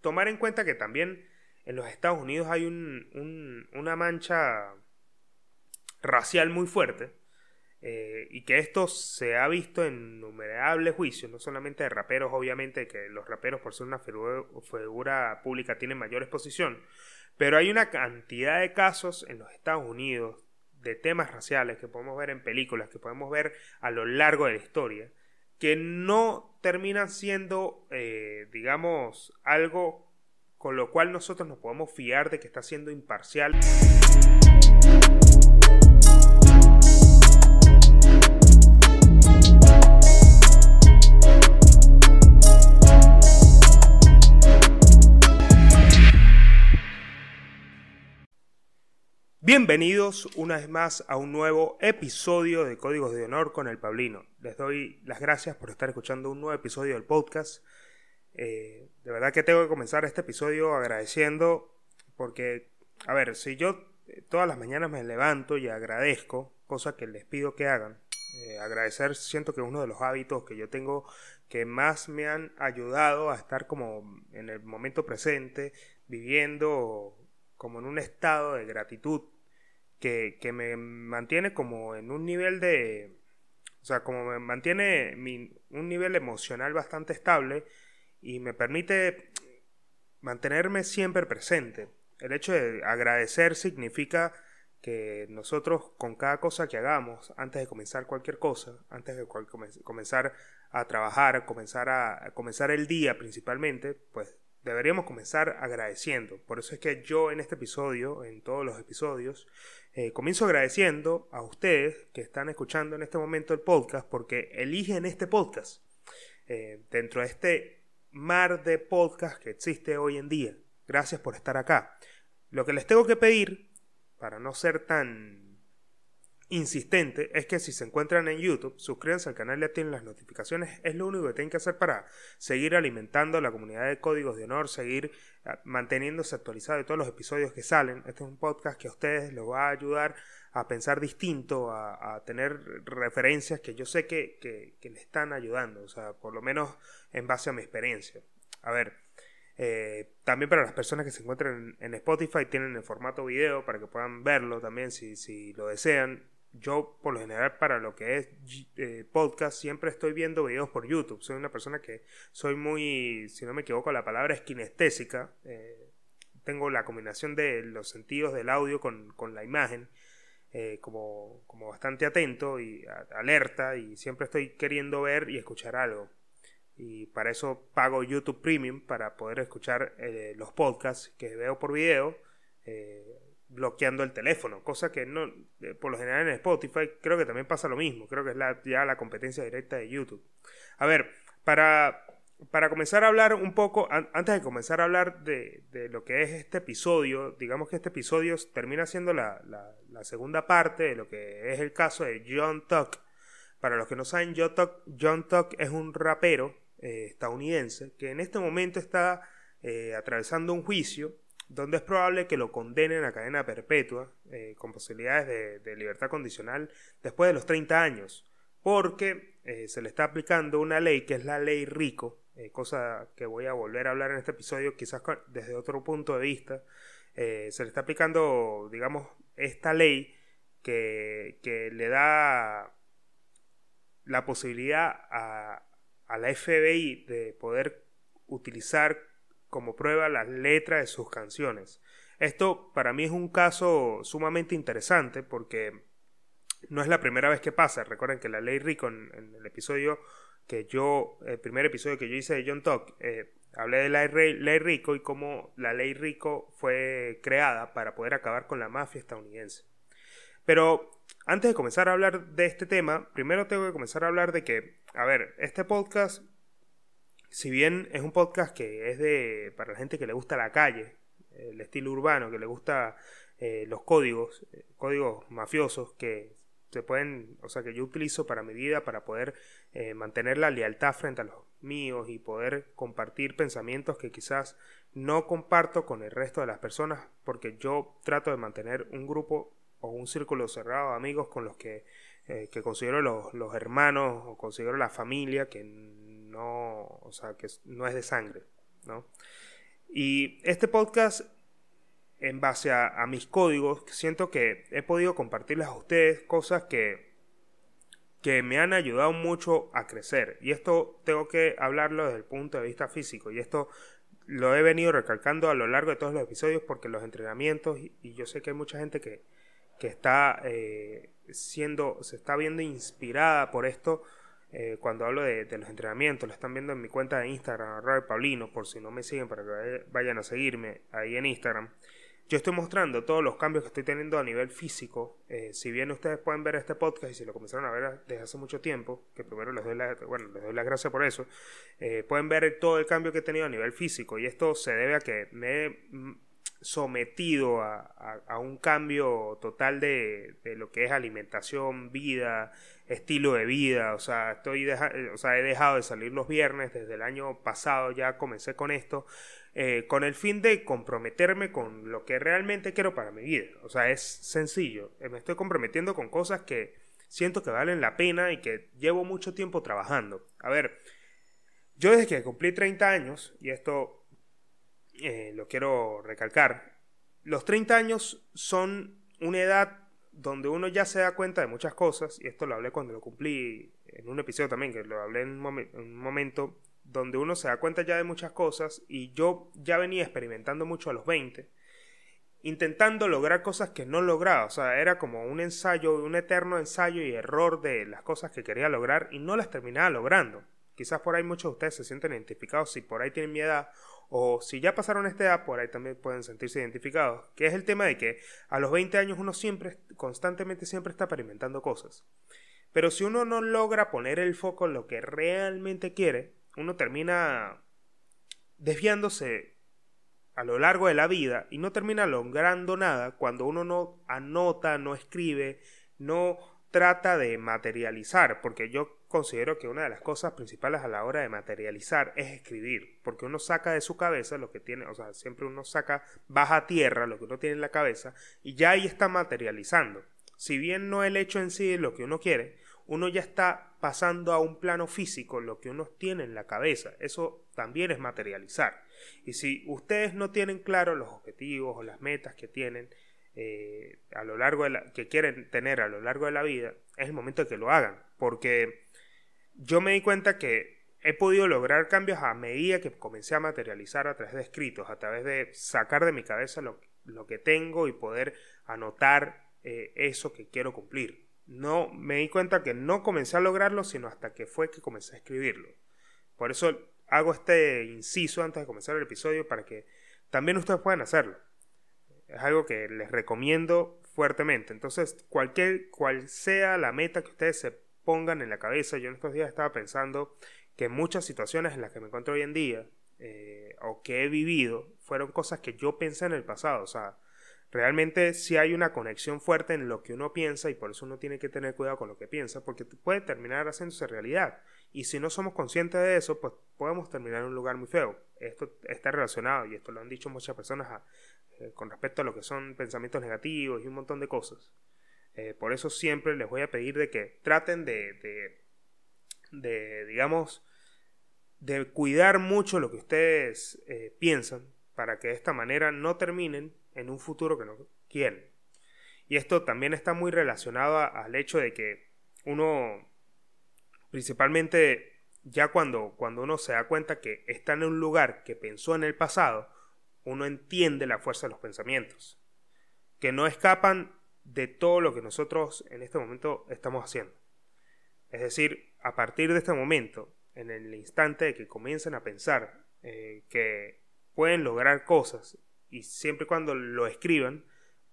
tomar en cuenta que también en los Estados Unidos hay una mancha racial muy fuerte eh, y que esto se ha visto en innumerables juicios, no solamente de raperos, obviamente que los raperos por ser una figura pública tienen mayor exposición, pero hay una cantidad de casos en los Estados Unidos de temas raciales que podemos ver en películas, que podemos ver a lo largo de la historia, que no terminan siendo, eh, digamos, algo con lo cual nosotros nos podemos fiar de que está siendo imparcial. Bienvenidos una vez más a un nuevo episodio de Códigos de Honor con el Pablino. Les doy las gracias por estar escuchando un nuevo episodio del podcast. Eh, de verdad que tengo que comenzar este episodio agradeciendo porque, a ver, si yo eh, todas las mañanas me levanto y agradezco, cosa que les pido que hagan, eh, agradecer siento que es uno de los hábitos que yo tengo que más me han ayudado a estar como en el momento presente, viviendo como en un estado de gratitud que, me mantiene como en un nivel de... O sea, como me mantiene un nivel emocional bastante estable y me permite mantenerme siempre presente. El hecho de agradecer significa que nosotros con cada cosa que hagamos, antes de comenzar cualquier cosa, antes de comenzar a trabajar, comenzar a comenzar el día principalmente, pues deberíamos comenzar agradeciendo. Por eso es que yo en este episodio, en todos los episodios, eh, comienzo agradeciendo a ustedes que están escuchando en este momento el podcast porque eligen este podcast eh, dentro de este mar de podcast que existe hoy en día. Gracias por estar acá. Lo que les tengo que pedir, para no ser tan insistente es que si se encuentran en YouTube, suscríbanse al canal y activen las notificaciones. Es lo único que tienen que hacer para seguir alimentando la comunidad de códigos de honor, seguir ah, manteniéndose actualizado de todos los episodios que salen. Este es un podcast que a ustedes les va a ayudar a pensar distinto, a, tener referencias que yo sé que, que, le están ayudando, o sea, por lo menos en base a mi experiencia. A ver, eh, también para las personas que se encuentran en, Spotify tienen el formato video para que puedan verlo también si, si lo desean yo por lo general para lo que es eh, podcast siempre estoy viendo videos por YouTube. Soy una persona que soy muy, si no me equivoco, la palabra es kinestésica. Eh, tengo la combinación de los sentidos del audio con, la imagen. Eh, como, como, bastante atento y alerta y siempre estoy queriendo ver y escuchar algo. Y para eso pago YouTube Premium para poder escuchar los podcasts que veo por video bloqueando el teléfono, cosa que no, eh, por lo general en Spotify creo que también pasa lo mismo, creo que es la, ya la competencia directa de YouTube. A ver, para, para comenzar a hablar un poco, antes de comenzar a hablar de, de, lo que es este episodio, digamos que este episodio termina siendo la, la, segunda parte de lo que es el caso de John Tuck. Para los que no saben, John Tuck, John Tuck es un rapero eh, estadounidense que en este momento está eh, atravesando un juicio donde es probable que lo condenen a cadena perpetua eh, con posibilidades de, libertad condicional después de los 30 años, porque eh, se le está aplicando una ley que es la ley Rico, eh, cosa que voy a volver a hablar en este episodio quizás desde otro punto de vista, se le está aplicando, digamos, esta ley que, que le da la posibilidad a, a la FBI de poder utilizar como prueba las letras de sus canciones. Esto para mí es un caso sumamente interesante porque no es la primera vez que pasa. Recuerden que la ley Rico en, el episodio que yo, el primer episodio que yo hice de John Talk, eh, hablé de la ley Rico y cómo la ley Rico fue creada para poder acabar con la mafia estadounidense. Pero antes de comenzar a hablar de este tema, primero tengo que comenzar a hablar de que, a ver, este podcast si bien es un podcast que es de para la gente que le gusta la calle, el estilo urbano, que le gusta eh, los códigos, eh, códigos mafiosos que se pueden, o sea, que yo utilizo para mi vida para poder eh, mantener la lealtad frente a los míos y poder compartir pensamientos que quizás no comparto con el resto de las personas porque yo trato de mantener un grupo o un círculo cerrado de amigos con los que, que considero los, los hermanos o considero la familia que no, o sea, que no es de sangre. ¿no? Y este podcast, en base a, mis códigos, siento que he podido compartirles a ustedes cosas que, que me han ayudado mucho a crecer. Y esto tengo que hablarlo desde el punto de vista físico. Y esto lo he venido recalcando a lo largo de todos los episodios porque los entrenamientos, y, yo sé que hay mucha gente que, que está eh, siendo, se está viendo inspirada por esto eh, cuando hablo de, los entrenamientos. Lo están viendo en mi cuenta de Instagram, Robert Paulino, por si no me siguen para que vayan a seguirme ahí en Instagram. Yo estoy mostrando todos los cambios que estoy teniendo a nivel físico. Eh, si bien ustedes pueden ver este podcast y si lo comenzaron a ver desde hace mucho tiempo, que primero les doy, la, bueno, les las gracias por eso, eh, pueden ver todo el cambio que he tenido a nivel físico. Y esto se debe a que me he sometido a, un cambio total de, lo que es alimentación, vida, estilo de vida. O sea, estoy o sea, he dejado de salir los viernes desde el año pasado, ya comencé con esto. Eh, con el fin de comprometerme con lo que realmente quiero para mi vida. O sea, es sencillo. Eh, me estoy comprometiendo con cosas que siento que valen la pena y que llevo mucho tiempo trabajando. A ver, yo desde que cumplí 30 años, y esto eh, lo quiero recalcar, los 30 años son una edad donde uno ya se da cuenta de muchas cosas, y esto lo hablé cuando lo cumplí en un episodio también, que lo hablé en un momento donde uno se da cuenta ya de muchas cosas y yo ya venía experimentando mucho a los 20, intentando lograr cosas que no lograba, o sea, era como un ensayo, un eterno ensayo y error de las cosas que quería lograr y no las terminaba logrando. Quizás por ahí muchos de ustedes se sienten identificados si por ahí tienen mi edad o si ya pasaron esta edad, por ahí también pueden sentirse identificados, que es el tema de que a los 20 años uno siempre, constantemente siempre está experimentando cosas. Pero si uno no logra poner el foco en lo que realmente quiere, uno termina desviándose a lo largo de la vida y no termina logrando nada cuando uno no anota, no escribe, no trata de materializar, porque yo considero que una de las cosas principales a la hora de materializar es escribir, porque uno saca de su cabeza lo que tiene, o sea, siempre uno saca baja tierra lo que uno tiene en la cabeza y ya ahí está materializando. Si bien no el hecho en sí es lo que uno quiere, uno ya está pasando a un plano físico lo que uno tiene en la cabeza. Eso también es materializar. Y si ustedes no tienen claro los objetivos o las metas que tienen eh, a lo largo de la, que quieren tener a lo largo de la vida, es el momento de que lo hagan. Porque yo me di cuenta que he podido lograr cambios a medida que comencé a materializar a través de escritos, a través de sacar de mi cabeza lo, que tengo y poder anotar eh, eso que quiero cumplir no me di cuenta que no comencé a lograrlo, sino hasta que fue que comencé a escribirlo. Por eso hago este inciso antes de comenzar el episodio para que también ustedes puedan hacerlo. Es algo que les recomiendo fuertemente. Entonces, cualquier cual sea la meta que ustedes se pongan en la cabeza, yo en estos días estaba pensando que muchas situaciones en las que me encuentro hoy en día eh, o que he vivido fueron cosas que yo pensé en el pasado. O sea, Realmente sí hay una conexión fuerte en lo que uno piensa y por eso uno tiene que tener cuidado con lo que piensa porque puede terminar haciéndose realidad. Y si no somos conscientes de eso, pues podemos terminar en un lugar muy feo. Esto está relacionado y esto lo han dicho muchas personas eh, con respecto a lo que son pensamientos negativos y un montón de cosas. Eh, por eso siempre les voy a pedir de que traten de, de, de digamos, de cuidar mucho lo que ustedes eh, piensan para que de esta manera no terminen en un futuro que no quieren. Y esto también está muy relacionado al hecho de que uno, principalmente ya cuando, cuando uno se da cuenta que está en un lugar que pensó en el pasado, uno entiende la fuerza de los pensamientos, que no escapan de todo lo que nosotros en este momento estamos haciendo. Es decir, a partir de este momento, en el instante de que comiencen a pensar eh, que pueden lograr cosas y siempre y cuando lo escriban,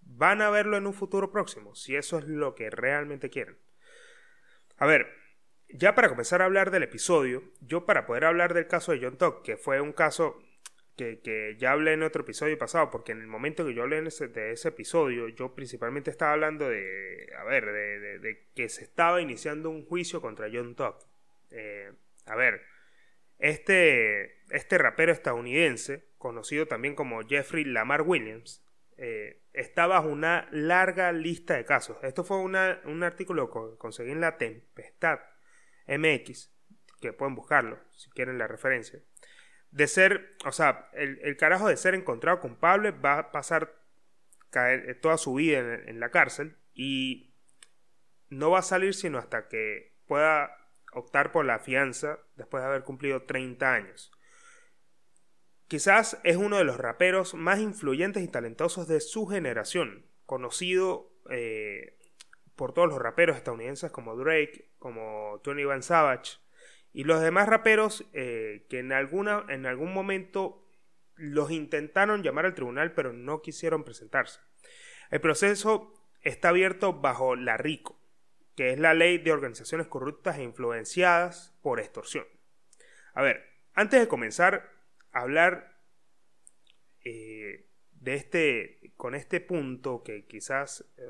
van a verlo en un futuro próximo, si eso es lo que realmente quieren. A ver, ya para comenzar a hablar del episodio, yo para poder hablar del caso de John Tuck, que fue un caso que, ya hablé en otro episodio pasado, porque en el momento que yo hablé de ese episodio, yo principalmente estaba hablando de, a ver, de, que se estaba iniciando un juicio contra John Tuck. Eh, a ver, este, este rapero estadounidense conocido también como Jeffrey Lamar Williams, eh, está bajo una larga lista de casos. Esto fue un artículo que conseguí en la Tempestad MX, que pueden buscarlo si quieren la referencia. De ser, o sea, el, carajo de ser encontrado culpable va a pasar caer, eh, toda su vida en, en la cárcel y no va a salir sino hasta que pueda optar por la fianza después de haber cumplido 30 años. Quizás es uno de los raperos más influyentes y talentosos de su generación, conocido eh, por todos los raperos estadounidenses como Drake, como Tony Van Savage y los demás raperos eh, que en, alguna, en algún momento los intentaron llamar al tribunal pero no quisieron presentarse. El proceso está abierto bajo la RICO, que es la ley de organizaciones corruptas e influenciadas por extorsión. A ver, antes de comenzar a hablar eh, de este, con este punto que quizás, eh,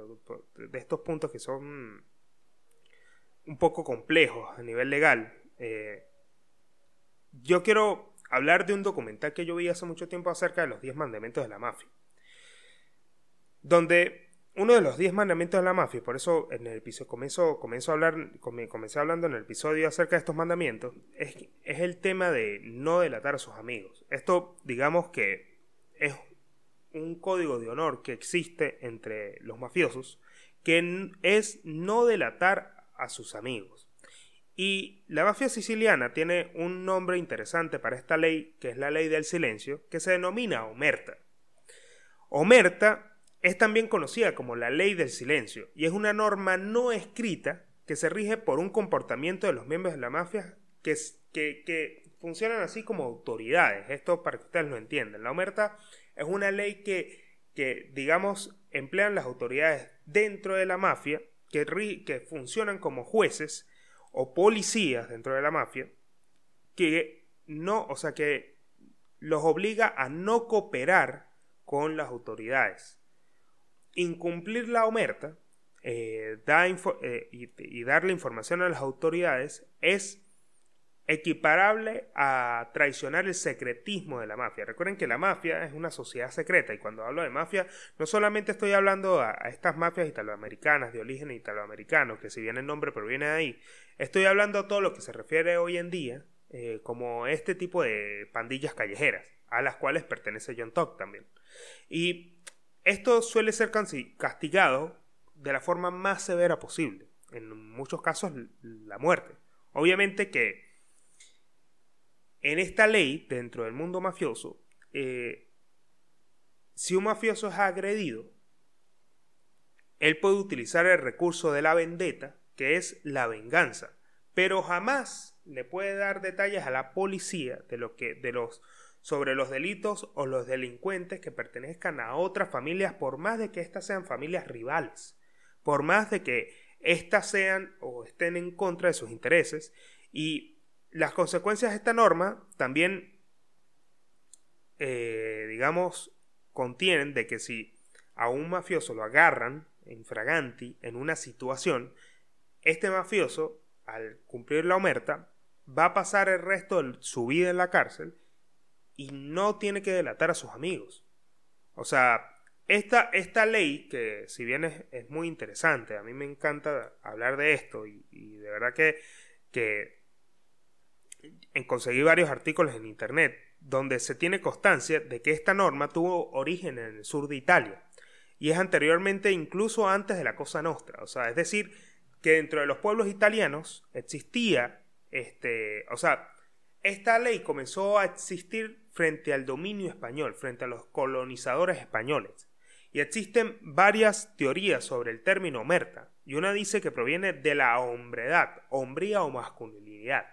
de estos puntos que son un poco complejos a nivel legal, eh, yo quiero hablar de un documental que yo vi hace mucho tiempo acerca de los 10 mandamientos de la mafia, donde uno de los diez mandamientos de la mafia, por eso en el episodio comencé hablando en el episodio acerca de estos mandamientos, es, es el tema de no delatar a sus amigos. Esto, digamos que es un código de honor que existe entre los mafiosos, que es no delatar a sus amigos. Y la mafia siciliana tiene un nombre interesante para esta ley, que es la ley del silencio, que se denomina omerta. Omerta es también conocida como la ley del silencio y es una norma no escrita que se rige por un comportamiento de los miembros de la mafia que, funcionan así como autoridades. Esto para que ustedes lo entiendan. La omerta es una ley que, que digamos, emplean las autoridades dentro de la mafia, que, que funcionan como jueces o policías dentro de la mafia, que no, o sea, que los obliga a no cooperar con las autoridades. Incumplir la omerta eh, eh, y, darle información a las autoridades es equiparable a traicionar el secretismo de la mafia. Recuerden que la mafia es una sociedad secreta y cuando hablo de mafia no solamente estoy hablando a, estas mafias italoamericanas de origen italoamericano, que si bien el nombre proviene de ahí, estoy hablando a todo lo que se refiere hoy en día eh, como este tipo de pandillas callejeras, a las cuales pertenece John Tuck también. Y esto suele ser castigado de la forma más severa posible, en muchos casos la muerte. Obviamente que en esta ley, dentro del mundo mafioso, eh, si un mafioso es agredido, él puede utilizar el recurso de la vendetta, que es la venganza, pero jamás le puede dar detalles a la policía de lo que de los sobre los delitos o los delincuentes que pertenezcan a otras familias, por más de que éstas sean familias rivales, por más de que éstas sean o estén en contra de sus intereses. Y las consecuencias de esta norma también, eh, digamos, contienen de que si a un mafioso lo agarran en fraganti en una situación, este mafioso, al cumplir la omerta, va a pasar el resto de su vida en la cárcel y no tiene que delatar a sus amigos. O sea, esta, esta ley, que si bien es, muy interesante, a mí me encanta hablar de esto y, de verdad que, que conseguí varios artículos en internet donde se tiene constancia de que esta norma tuvo origen en el sur de Italia y es anteriormente incluso antes de la Cosa Nostra, o sea, es decir, que dentro de los pueblos italianos existía este, o sea, esta ley comenzó a existir frente al dominio español, frente a los colonizadores españoles. Y existen varias teorías sobre el término omerta, y una dice que proviene de la hombredad, hombría o masculinidad,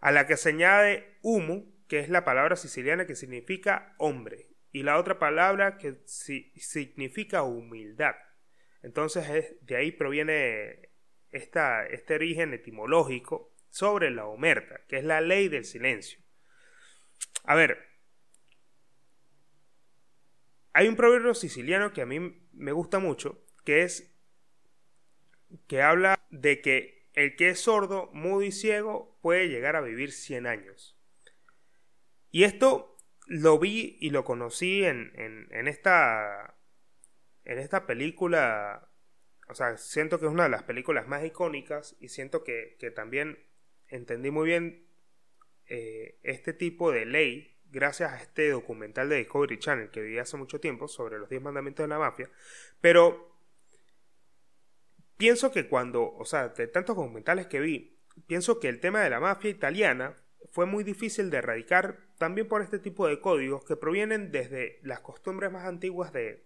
a la que se añade humu, que es la palabra siciliana que significa hombre, y la otra palabra que significa humildad. Entonces de ahí proviene esta, este origen etimológico sobre la omerta, que es la ley del silencio. A ver, hay un proverbio siciliano que a mí me gusta mucho, que es que habla de que el que es sordo, mudo y ciego puede llegar a vivir 100 años. Y esto lo vi y lo conocí en, en, esta, en esta película. O sea, siento que es una de las películas más icónicas y siento que, que también entendí muy bien eh, este tipo de ley gracias a este documental de Discovery Channel que vi hace mucho tiempo sobre los 10 mandamientos de la mafia, pero pienso que cuando, o sea, de tantos documentales que vi, pienso que el tema de la mafia italiana fue muy difícil de erradicar también por este tipo de códigos que provienen desde las costumbres más antiguas de,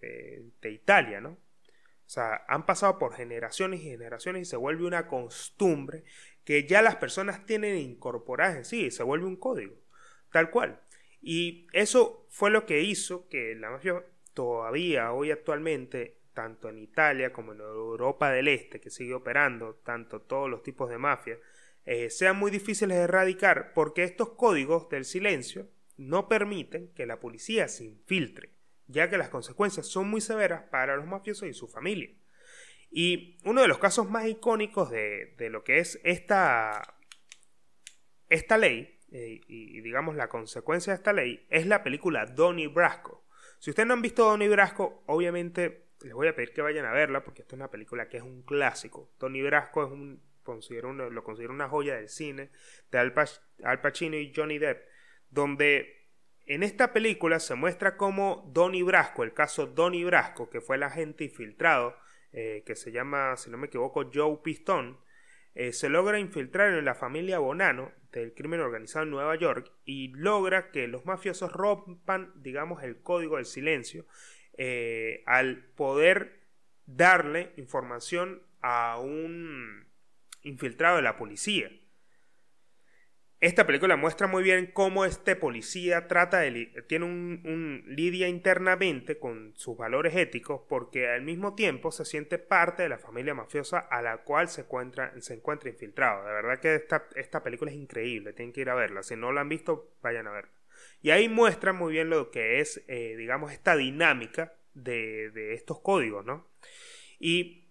de Italia, ¿no? O sea, han pasado por generaciones y generaciones y se vuelve una costumbre que ya las personas tienen incorporadas en sí, se vuelve un código, tal cual. Y eso fue lo que hizo que la mafia todavía, hoy actualmente, tanto en Italia como en Europa del Este, que sigue operando, tanto todos los tipos de mafia, eh, sean muy difíciles de erradicar porque estos códigos del silencio no permiten que la policía se infiltre, ya que las consecuencias son muy severas para los mafiosos y su familia. Y uno de los casos más icónicos de, de lo que es esta, esta ley eh, y, digamos la consecuencia de esta ley es la película Donnie Brasco. Si ustedes no han visto Donnie Brasco, obviamente les voy a pedir que vayan a verla porque esta es una película que es un clásico. Donnie Brasco es un, considero lo considero una joya del cine de Al, Pacino y Johnny Depp, donde en esta película se muestra cómo Donnie Brasco, el caso Donnie Brasco, que fue el agente infiltrado, eh, que se llama, si no me equivoco, Joe Pistón, eh, se logra infiltrar en la familia Bonano del crimen organizado en Nueva York y logra que los mafiosos rompan, digamos, el código del silencio eh, al poder darle información a un infiltrado de la policía. Esta película muestra muy bien cómo este policía trata de tiene un, lidia internamente con sus valores éticos porque al mismo tiempo se siente parte de la familia mafiosa a la cual se encuentra, se encuentra infiltrado. De verdad que esta, esta película es increíble, tienen que ir a verla. Si no la han visto, vayan a verla. Y ahí muestra muy bien lo que es, eh, digamos, esta dinámica de, de estos códigos, ¿no? Y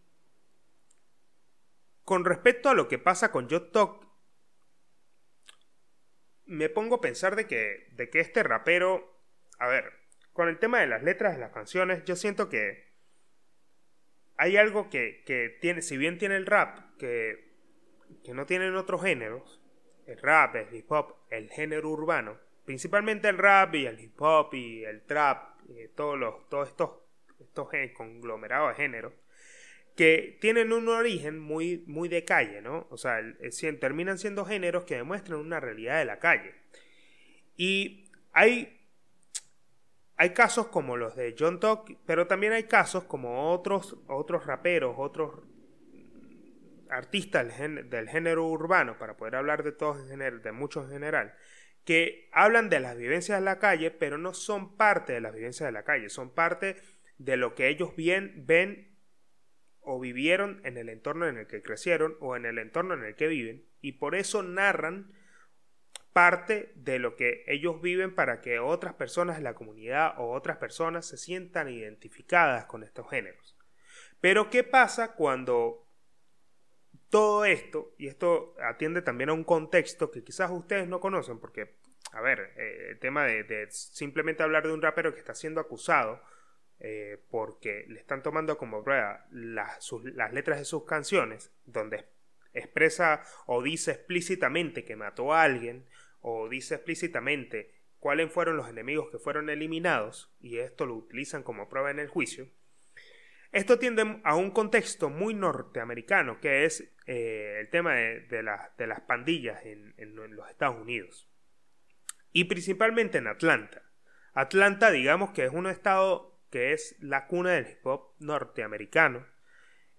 con respecto a lo que pasa con Joe Talk, me pongo a pensar de que, de que este rapero, a ver, con el tema de las letras de las canciones, yo siento que hay algo que, que tiene, si bien tiene el rap, que, que no tienen otros géneros, el rap, el hip hop, el género urbano, principalmente el rap y el hip hop y el trap, y todos, los, todos estos, estos conglomerados de géneros, que tienen un origen muy, muy de calle, ¿no? O sea, terminan siendo géneros que demuestran una realidad de la calle. Y hay, hay casos como los de John Tuck, pero también hay casos como otros, otros raperos, otros artistas del género urbano, para poder hablar de todos en general, de muchos en general, que hablan de las vivencias de la calle, pero no son parte de las vivencias de la calle, son parte de lo que ellos bien, ven o vivieron en el entorno en el que crecieron o en el entorno en el que viven y por eso narran parte de lo que ellos viven para que otras personas de la comunidad o otras personas se sientan identificadas con estos géneros. Pero ¿qué pasa cuando todo esto, y esto atiende también a un contexto que quizás ustedes no conocen, porque, a ver, eh, el tema de, simplemente hablar de un rapero que está siendo acusado eh, porque le están tomando como prueba las letras de sus canciones, donde expresa o dice explícitamente que mató a alguien, o dice explícitamente cuáles fueron los enemigos que fueron eliminados, y esto lo utilizan como prueba en el juicio, esto tiende a un contexto muy norteamericano, que es eh, el tema de, las pandillas en, los Estados Unidos. Y principalmente en Atlanta. Atlanta, digamos que es un estado que es la cuna del hip hop norteamericano.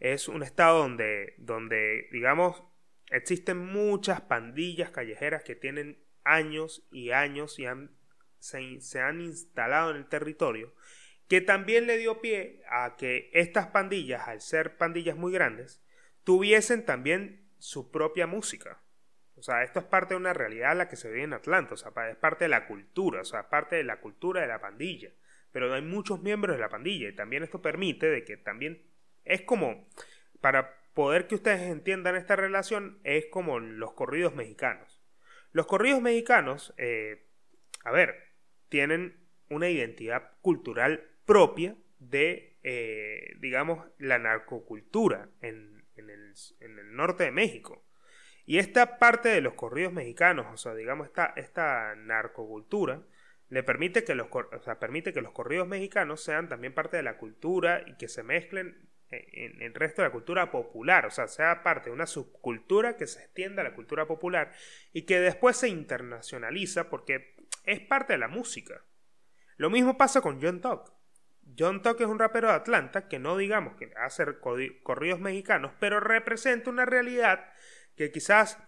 Es un estado donde, donde digamos, existen muchas pandillas callejeras que tienen años y años y se han instalado en el territorio, que también le dio pie a que estas pandillas, al ser pandillas muy grandes, tuviesen también su propia música. O sea, esto es parte de una realidad en la que se vive en Atlanta, o sea, es parte de la cultura, o sea, es parte de la cultura de la pandilla pero hay muchos miembros de la pandilla y también esto permite de que también es como, para poder que ustedes entiendan esta relación, es como los corridos mexicanos. Los corridos mexicanos, eh, a ver, tienen una identidad cultural propia de, eh, digamos, la narcocultura en, el, en el norte de México. Y esta parte de los corridos mexicanos, o sea, digamos, esta, esta narcocultura, le permite que, los, permite que los corridos mexicanos sean también parte de la cultura y que se mezclen en, el resto de la cultura popular, o sea, sea parte de una subcultura que se extienda a la cultura popular y que después se internacionaliza porque es parte de la música. Lo mismo pasa con John Tuck. John Tuck es un rapero de Atlanta que no digamos que hace corridos mexicanos, pero representa una realidad que quizás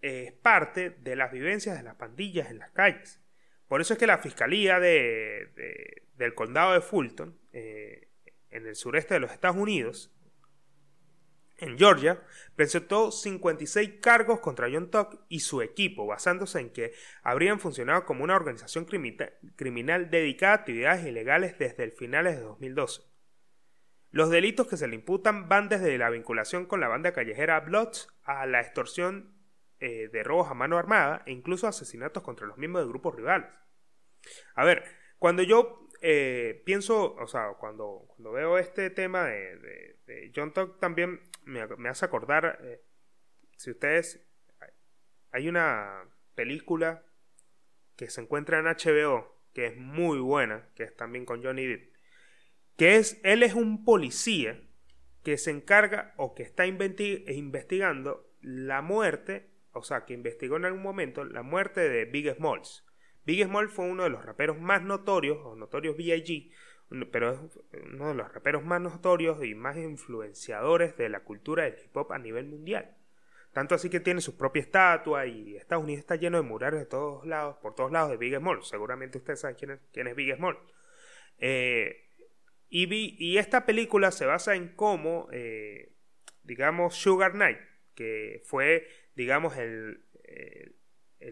es parte de las vivencias de las pandillas en las calles. Por eso es que la Fiscalía de, del Condado de Fulton, eh, en el sureste de los Estados Unidos, en Georgia, presentó 56 cargos contra John Tuck y su equipo, basándose en que habrían funcionado como una organización criminal dedicada a actividades ilegales desde el finales de 2012. Los delitos que se le imputan van desde la vinculación con la banda callejera Bloods a la extorsión eh, de robos a mano armada e incluso asesinatos contra los miembros de grupos rivales. A ver, cuando yo eh, pienso, o sea, cuando, cuando veo este tema de, John Tuck también me, hace acordar, eh, si ustedes, hay una película que se encuentra en HBO, que es muy buena, que es también con Johnny Depp, que es, él es un policía que se encarga o que está investigando la muerte, o sea, que investigó en algún momento la muerte de Big Smalls. Big Small fue uno de los raperos más notorios, o notorios B.I.G., pero es uno de los raperos más notorios y más influenciadores de la cultura del hip hop a nivel mundial. Tanto así que tiene su propia estatua y Estados Unidos está lleno de murales de todos lados, por todos lados de Big Small. Seguramente ustedes saben quién es, quién es Big Small. Eh, y, esta película se basa en cómo, eh, digamos, Sugar Knight, que fue, digamos, el, el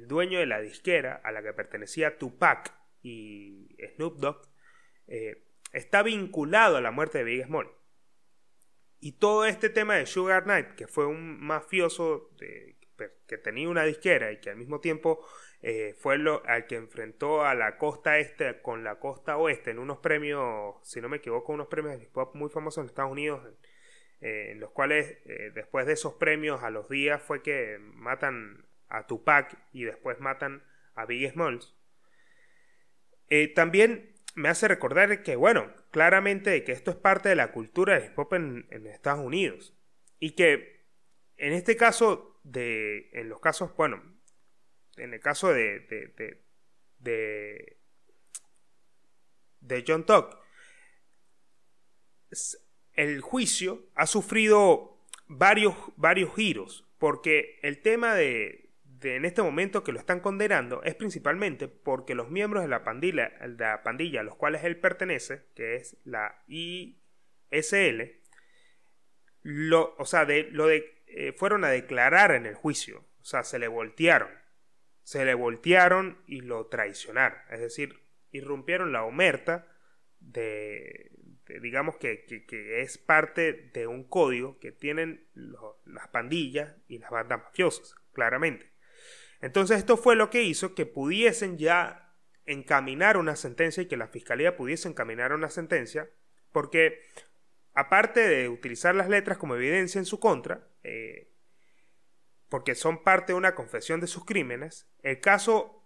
dueño de la disquera a la que pertenecía Tupac y Snoop Dogg, eh, está vinculado a la muerte de Big Small. Y todo este tema de Sugar Knight, que fue un mafioso que tenía una disquera y que al mismo tiempo eh, fue lo, al que enfrentó a la costa este con la costa oeste en unos premios, si no me equivoco, unos premios de hip hop muy famosos en Estados Unidos, eh, en los cuales después de esos premios a los días fue que matan a Tupac y después matan a Big Smalls. Eh, también me hace recordar que, bueno, claramente que esto es parte de la cultura del hip hop en, Estados Unidos. Y que en este caso, de, en los casos, bueno, en el caso de, de, de, John Tuck, el juicio ha sufrido varios, varios giros, porque el tema de, en este momento que lo están condenando es principalmente porque los miembros de la pandilla, la pandilla a los cuales él pertenece, que es la ISL, lo, o sea, de, lo de, eh, fueron a declarar en el juicio, o sea, se le voltearon, se le voltearon y lo traicionaron, es decir, irrumpieron la omerta de, digamos que, que, es parte de un código que tienen las pandillas y las bandas mafiosas, claramente. Entonces esto fue lo que hizo que pudiesen ya encaminar una sentencia y que la fiscalía pudiese encaminar una sentencia, porque aparte de utilizar las letras como evidencia en su contra, eh, porque son parte de una confesión de sus crímenes, el caso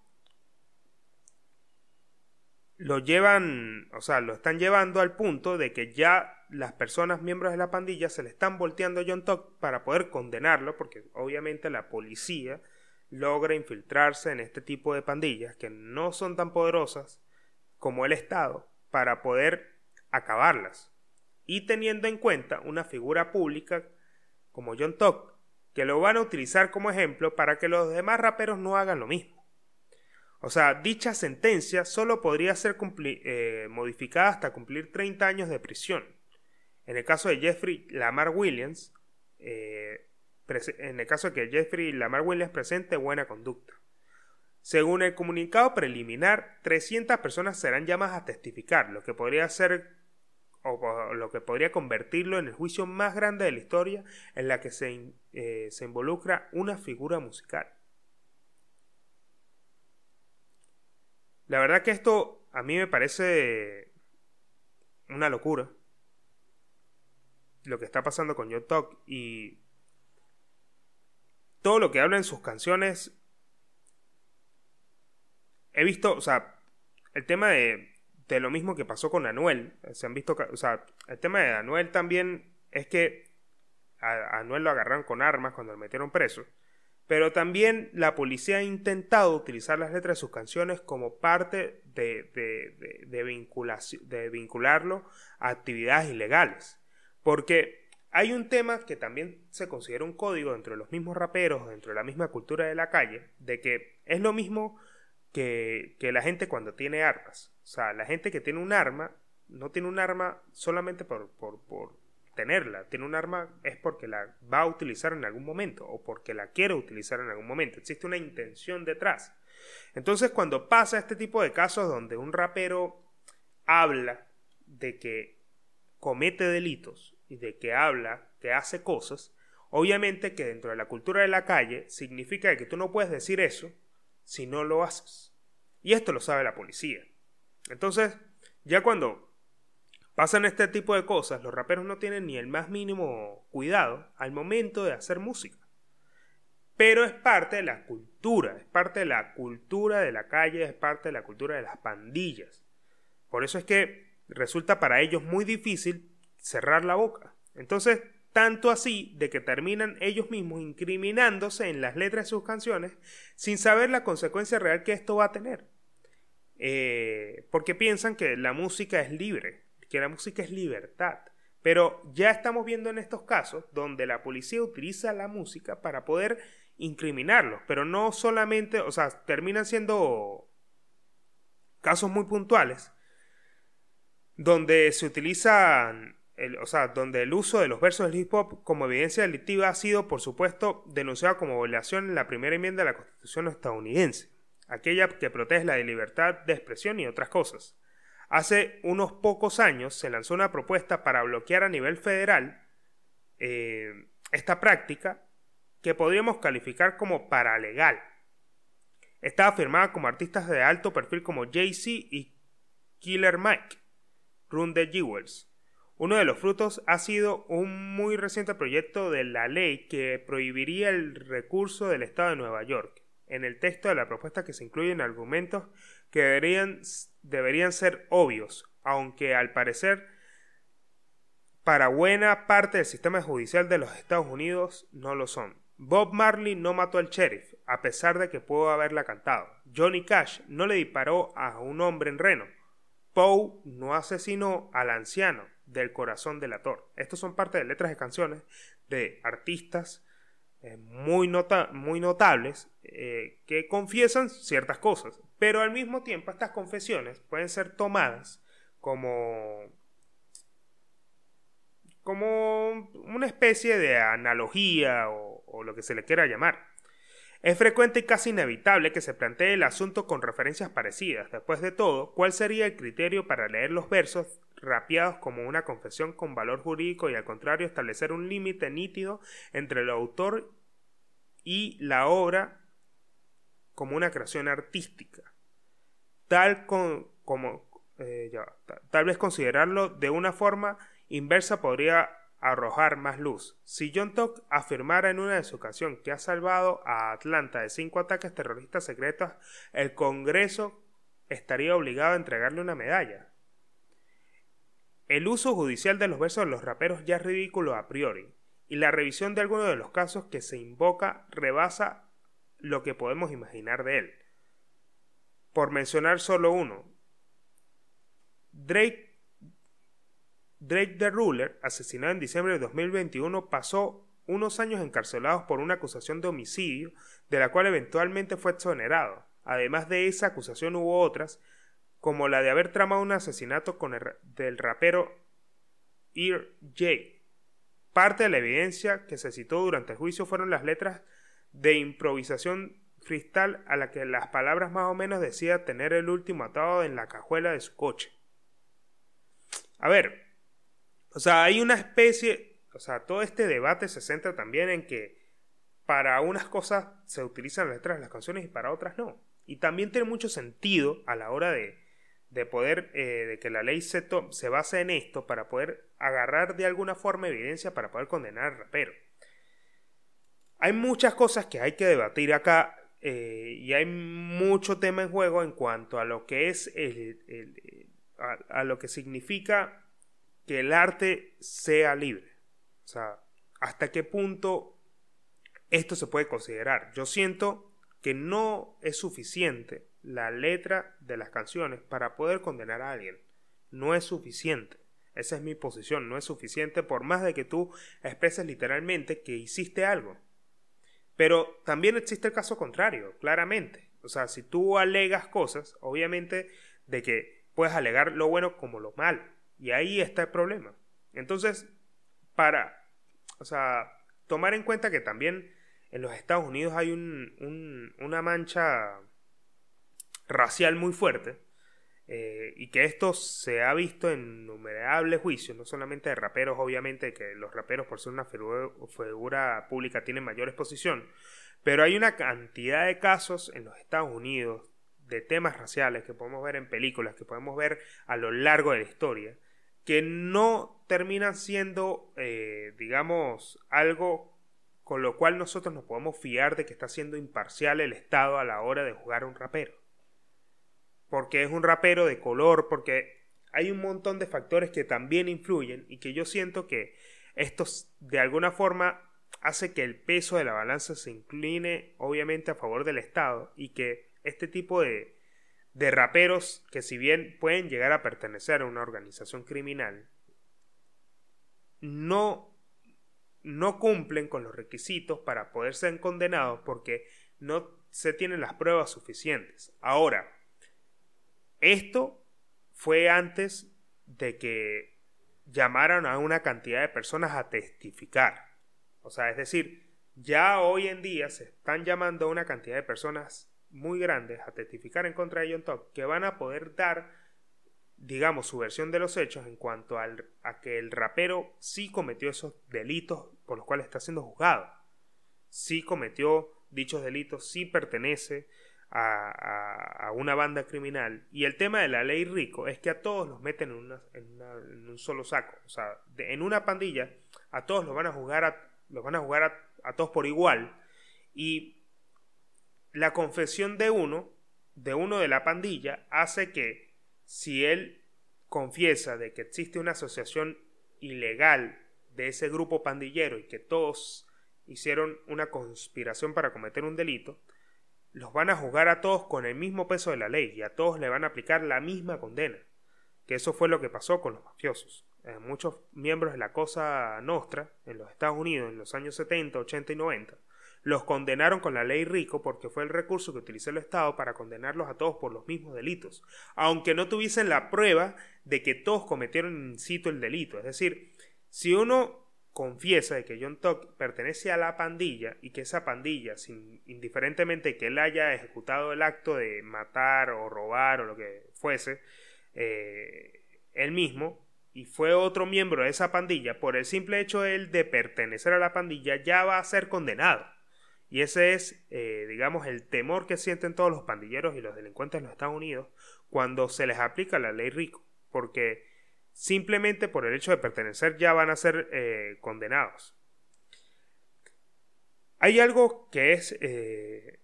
lo llevan, o sea, lo están llevando al punto de que ya las personas miembros de la pandilla se le están volteando a John Tuck para poder condenarlo, porque obviamente la policía logra infiltrarse en este tipo de pandillas que no son tan poderosas como el Estado para poder acabarlas. Y teniendo en cuenta una figura pública como John Tuck, que lo van a utilizar como ejemplo para que los demás raperos no hagan lo mismo. O sea, dicha sentencia solo podría ser eh, modificada hasta cumplir 30 años de prisión. En el caso de Jeffrey Lamar Williams, eh, en el caso de que Jeffrey Lamar Williams presente buena conducta. Según el comunicado preliminar, 300 personas serán llamadas a testificar, lo que podría ser o lo que podría convertirlo en el juicio más grande de la historia en la que se, eh, se involucra una figura musical. La verdad que esto a mí me parece una locura. Lo que está pasando con Yo Talk y todo lo que habla en sus canciones, he visto, o sea, el tema de, lo mismo que pasó con Anuel, se han visto, o sea, el tema de Anuel también es que a Anuel lo agarraron con armas cuando lo metieron preso. Pero también la policía ha intentado utilizar las letras de sus canciones como parte de, de, de, vincularlo a actividades ilegales. Porque hay un tema que también se considera un código dentro de los mismos raperos, dentro de la misma cultura de la calle, de que es lo mismo que, que la gente cuando tiene armas. O sea, la gente que tiene un arma no tiene un arma solamente por, por, por tenerla, tiene un arma es porque la va a utilizar en algún momento o porque la quiere utilizar en algún momento. Existe una intención detrás. Entonces cuando pasa este tipo de casos donde un rapero habla de que comete delitos y de que habla, que hace cosas, obviamente que dentro de la cultura de la calle significa que tú no puedes decir eso si no lo haces. Y esto lo sabe la policía. Entonces, ya cuando pasan este tipo de cosas, los raperos no tienen ni el más mínimo cuidado al momento de hacer música. Pero es parte de la cultura, es parte de la cultura de la calle, es parte de la cultura de las pandillas. Por eso es que resulta para ellos muy difícil cerrar la boca. Entonces, tanto así de que terminan ellos mismos incriminándose en las letras de sus canciones sin saber la consecuencia real que esto va a tener. Eh, porque piensan que la música es libre, que la música es libertad. Pero ya estamos viendo en estos casos donde la policía utiliza la música para poder incriminarlos, pero no solamente, o sea, terminan siendo casos muy puntuales donde se utilizan, el, o sea, donde el uso de los versos del hip hop como evidencia delictiva ha sido, por supuesto, denunciado como violación en la primera enmienda de la Constitución estadounidense, aquella que protege la libertad de expresión y otras cosas. Hace unos pocos años se lanzó una propuesta para bloquear a nivel federal eh, esta práctica que podríamos calificar como paralegal. Estaba firmada como artistas de alto perfil como Jay-Z y Killer Mike, Run the Jewels. Uno de los frutos ha sido un muy reciente proyecto de la ley que prohibiría el recurso del Estado de Nueva York. En el texto de la propuesta que se incluyen argumentos que deberían, deberían ser obvios, aunque al parecer para buena parte del sistema judicial de los Estados Unidos no lo son. Bob Marley no mató al sheriff, a pesar de que pudo haberla cantado. Johnny Cash no le disparó a un hombre en Reno. Poe no asesinó al anciano del corazón del ator. Estos son parte de letras de canciones de artistas eh, muy, muy notables eh, que confiesan ciertas cosas, pero al mismo tiempo estas confesiones pueden ser tomadas como como una especie de analogía o, o lo que se le quiera llamar. Es frecuente y casi inevitable que se plantee el asunto con referencias parecidas. Después de todo, ¿cuál sería el criterio para leer los versos rapeados como una confesión con valor jurídico y al contrario establecer un límite nítido entre el autor y la obra como una creación artística. Tal como, eh, tal vez considerarlo de una forma inversa podría arrojar más luz. Si John Tuck afirmara en una de sus canciones que ha salvado a Atlanta de cinco ataques terroristas secretos, el Congreso estaría obligado a entregarle una medalla. El uso judicial de los versos de los raperos ya es ridículo a priori, y la revisión de algunos de los casos que se invoca rebasa lo que podemos imaginar de él. Por mencionar solo uno, Drake, Drake the Ruler, asesinado en diciembre de 2021, pasó unos años encarcelados por una acusación de homicidio, de la cual eventualmente fue exonerado. Además de esa acusación hubo otras, como la de haber tramado un asesinato con el, del rapero Ear J. Parte de la evidencia que se citó durante el juicio fueron las letras de improvisación freestyle a la que las palabras más o menos decía tener el último atado en la cajuela de su coche. A ver, o sea, hay una especie, o sea, todo este debate se centra también en que para unas cosas se utilizan las letras de las canciones y para otras no. Y también tiene mucho sentido a la hora de, de poder, eh, de que la ley se, se base en esto para poder agarrar de alguna forma evidencia para poder condenar al rapero. hay muchas cosas que hay que debatir acá eh, y hay mucho tema en juego en cuanto a lo que es el, a, lo que significa que el arte sea libre. O sea, hasta qué punto esto se puede considerar. Yo siento que no es suficiente la letra de las canciones para poder condenar a alguien. No es suficiente. Esa es mi posición. No es suficiente por más de que tú expreses literalmente que hiciste algo. Pero también existe el caso contrario, claramente. O sea, si tú alegas cosas, obviamente de que puedes alegar lo bueno como lo malo. Y ahí está el problema. Entonces, para, o sea, tomar en cuenta que también en los Estados Unidos hay un, una mancha racial muy fuerte eh, y que esto se ha visto en innumerables juicios, no solamente de raperos, obviamente, que los raperos por ser una figura pública tienen mayor exposición, pero hay una cantidad de casos en los Estados Unidos de temas raciales que podemos ver en películas, que podemos ver a lo largo de la historia, que no terminan siendo, eh, digamos, algo con lo cual nosotros nos podemos fiar de que está siendo imparcial el Estado a la hora de jugar a un rapero. Porque es un rapero de color, porque hay un montón de factores que también influyen y que yo siento que esto de alguna forma hace que el peso de la balanza se incline obviamente a favor del Estado y que este tipo de, de raperos que si bien pueden llegar a pertenecer a una organización criminal, no, no cumplen con los requisitos para poder ser condenados porque no se tienen las pruebas suficientes. Ahora, esto fue antes de que llamaran a una cantidad de personas a testificar. O sea, es decir, ya hoy en día se están llamando a una cantidad de personas muy grandes a testificar en contra de John Top que van a poder dar, digamos, su versión de los hechos en cuanto al, a que el rapero sí cometió esos delitos por los cuales está siendo juzgado. Sí cometió dichos delitos, sí pertenece a, una banda criminal. Y el tema de la ley rico es que a todos los meten en, un solo saco. O sea, en una pandilla, a todos los van a jugar a, los van a, jugar a, todos por igual. Y la confesión de uno, de uno de la pandilla, hace que si él confiesa de que existe una asociación ilegal de ese grupo pandillero y que todos hicieron una conspiración para cometer un delito, los van a juzgar a todos con el mismo peso de la ley y a todos le van a aplicar la misma condena. Que eso fue lo que pasó con los mafiosos. Eh, muchos miembros de la Cosa Nostra en los Estados Unidos en los años 70, 80 y 90 los condenaron con la ley Rico porque fue el recurso que utilizó el Estado para condenarlos a todos por los mismos delitos, aunque no tuviesen la prueba de que todos cometieron in situ el delito. Es decir, si uno confiesa de que John Tuck pertenece a la pandilla y que esa pandilla, sin, indiferentemente que él haya ejecutado el acto de matar o robar o lo que fuese, eh, él mismo, y fue otro miembro de esa pandilla, por el simple hecho de él de pertenecer a la pandilla, ya va a ser condenado. Y ese es, eh, digamos, el temor que sienten todos los pandilleros y los delincuentes en los Estados Unidos cuando se les aplica la ley Rico. Porque simplemente por el hecho de pertenecer ya van a ser eh, condenados. Hay algo que es eh,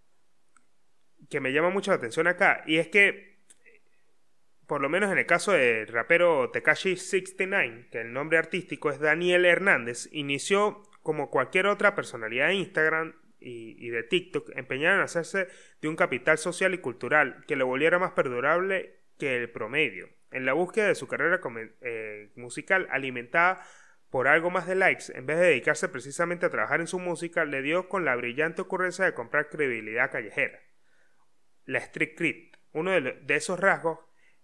que me llama mucho la atención acá y es que por lo menos en el caso del rapero Tekashi 69, que el nombre artístico es Daniel Hernández, inició como cualquier otra personalidad de Instagram y, de TikTok, empeñada en hacerse de un capital social y cultural que lo volviera más perdurable que el promedio en la búsqueda de su carrera eh, musical alimentada por algo más de likes, en vez de dedicarse precisamente a trabajar en su música, le dio con la brillante ocurrencia de comprar credibilidad callejera. La street crit, uno de, esos rasgos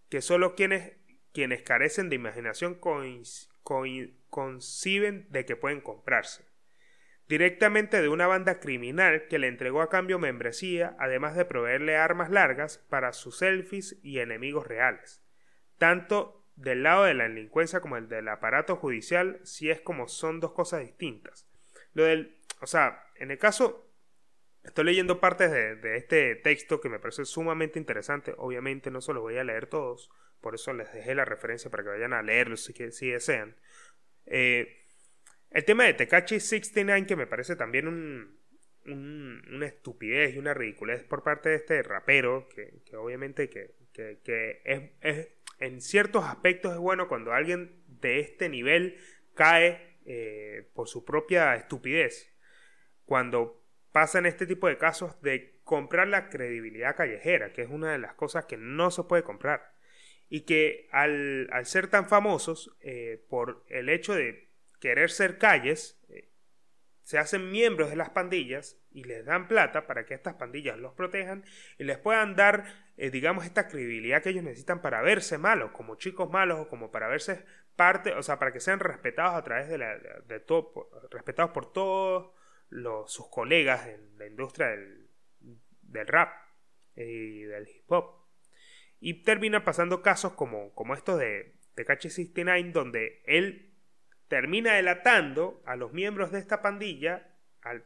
que solo quienes, quienes carecen de imaginación conciben de que pueden comprarse. Directamente de una banda criminal que le entregó a cambio membresía, además de proveerle armas largas para sus selfies y enemigos reales tanto del lado de la delincuencia como el del aparato judicial, si es como son dos cosas distintas. Lo del, o sea, en el caso, estoy leyendo partes de, este texto que me parece sumamente interesante, obviamente no se los voy a leer todos, por eso les dejé la referencia para que vayan a leerlo si, si desean. Eh, el tema de Tekachi 69, que me parece también un, una estupidez y una ridiculez por parte de este rapero, que, obviamente que, en ciertos aspectos es bueno cuando alguien de este nivel cae eh, por su propia estupidez. Cuando pasan este tipo de casos de comprar la credibilidad callejera, que es una de las cosas que no se puede comprar. Y que al, ser tan famosos, eh, por el hecho de querer ser calles, eh, se hacen miembros de las pandillas y les dan plata para que estas pandillas los protejan y les puedan dar, eh, digamos, esta credibilidad que ellos necesitan para verse malos, como chicos malos o como para verse parte, o sea, para que sean respetados a través de la, de todo, respetados por todos sus colegas en la industria del, rap y del hip hop. Y termina pasando casos como, como estos de Tekashi 69, donde él termina delatando a los miembros de esta pandilla,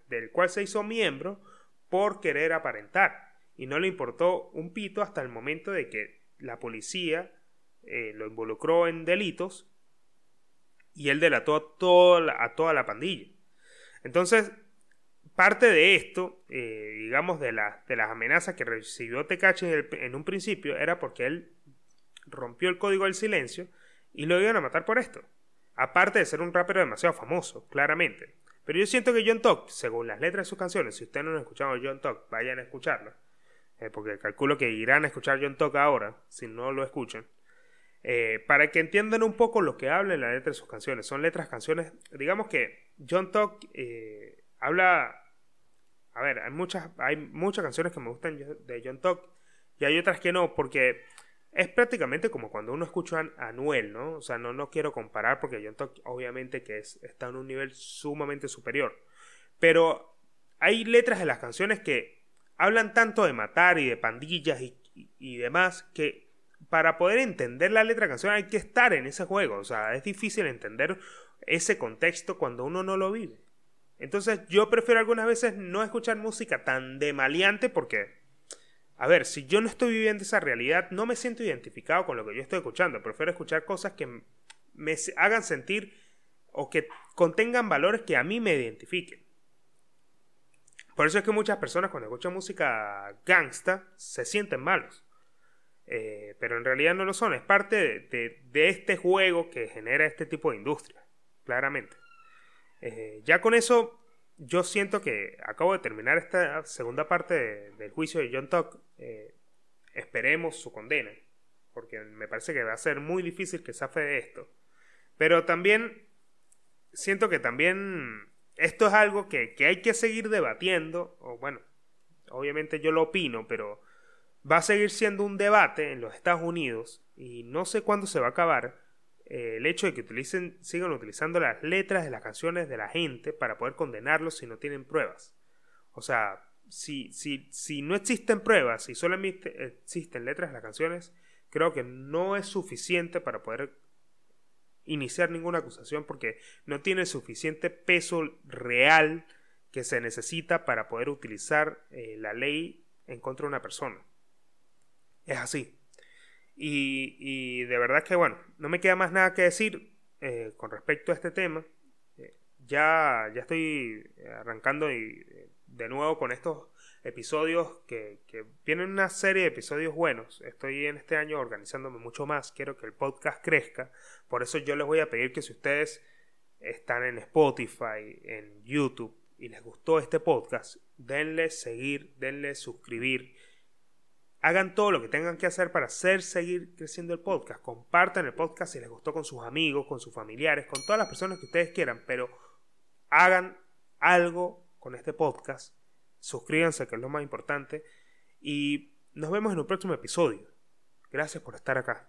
del cual se hizo miembro, por querer aparentar. Y no le importó un pito hasta el momento de que la policía eh, lo involucró en delitos y él delató a toda la pandilla. Entonces, parte de esto, eh, digamos, de, de, las amenazas que recibió Tecachi en, en, un principio, era porque él rompió el código del silencio y lo iban a matar por esto. Aparte de ser un rapero demasiado famoso, claramente. Pero yo siento que John Talk, según las letras de sus canciones, si ustedes no han escuchado John Talk, vayan a escucharlo. Eh, porque calculo que irán a escuchar John Talk ahora, si no lo escuchan. Eh, para que entiendan un poco lo que habla en la letra de sus canciones. Son letras, canciones. Digamos que John Talk eh, habla. A ver, hay muchas, hay muchas canciones que me gustan de John Talk y hay otras que no, porque es prácticamente como cuando uno escucha a Anuel, ¿no? O sea, no, no quiero comparar porque Talk obviamente que es, está en un nivel sumamente superior. Pero hay letras de las canciones que hablan tanto de matar y de pandillas y, y, demás que para poder entender la letra de la canción hay que estar en ese juego. O sea, es difícil entender ese contexto cuando uno no lo vive. Entonces yo prefiero algunas veces no escuchar música tan de maleante porque a ver, si yo no estoy viviendo esa realidad, no me siento identificado con lo que yo estoy escuchando. Prefiero escuchar cosas que me hagan sentir o que contengan valores que a mí me identifiquen. Por eso es que muchas personas cuando escuchan música gangsta se sienten malos. Eh, pero en realidad no lo son. Es parte de, este juego que genera este tipo de industria. Claramente. Eh, ya con eso yo siento que acabo de terminar esta segunda parte del juicio de John Tuck. Eh, esperemos su condena, porque me parece que va a ser muy difícil que zafe de esto. Pero también siento que también esto es algo que, que hay que seguir debatiendo, o bueno, obviamente yo lo opino, pero va a seguir siendo un debate en los Estados Unidos y no sé cuándo se va a acabar eh, el hecho de que utilicen, sigan utilizando las letras de las canciones de la gente para poder condenarlos si no tienen pruebas. O sea, si, si, si no existen pruebas, y solamente existen letras de las canciones, creo que no es suficiente para poder iniciar ninguna acusación porque no tiene suficiente peso real que se necesita para poder utilizar eh, la ley en contra de una persona. Es así. Y, de verdad que, bueno, no me queda más nada que decir eh, con respecto a este tema. Eh, ya, ya estoy arrancando y, eh, de nuevo con estos episodios que, que vienen una serie de episodios buenos. Estoy en este año organizándome mucho más. Quiero que el podcast crezca. Por eso yo les voy a pedir que si ustedes están en Spotify, en YouTube y les gustó este podcast, denle seguir, denle suscribir Hagan todo lo que tengan que hacer para hacer seguir creciendo el podcast. Compartan el podcast si les gustó con sus amigos, con sus familiares, con todas las personas que ustedes quieran, pero hagan algo con este podcast. Suscríbanse, que es lo más importante. Y nos vemos en un próximo episodio. Gracias por estar acá.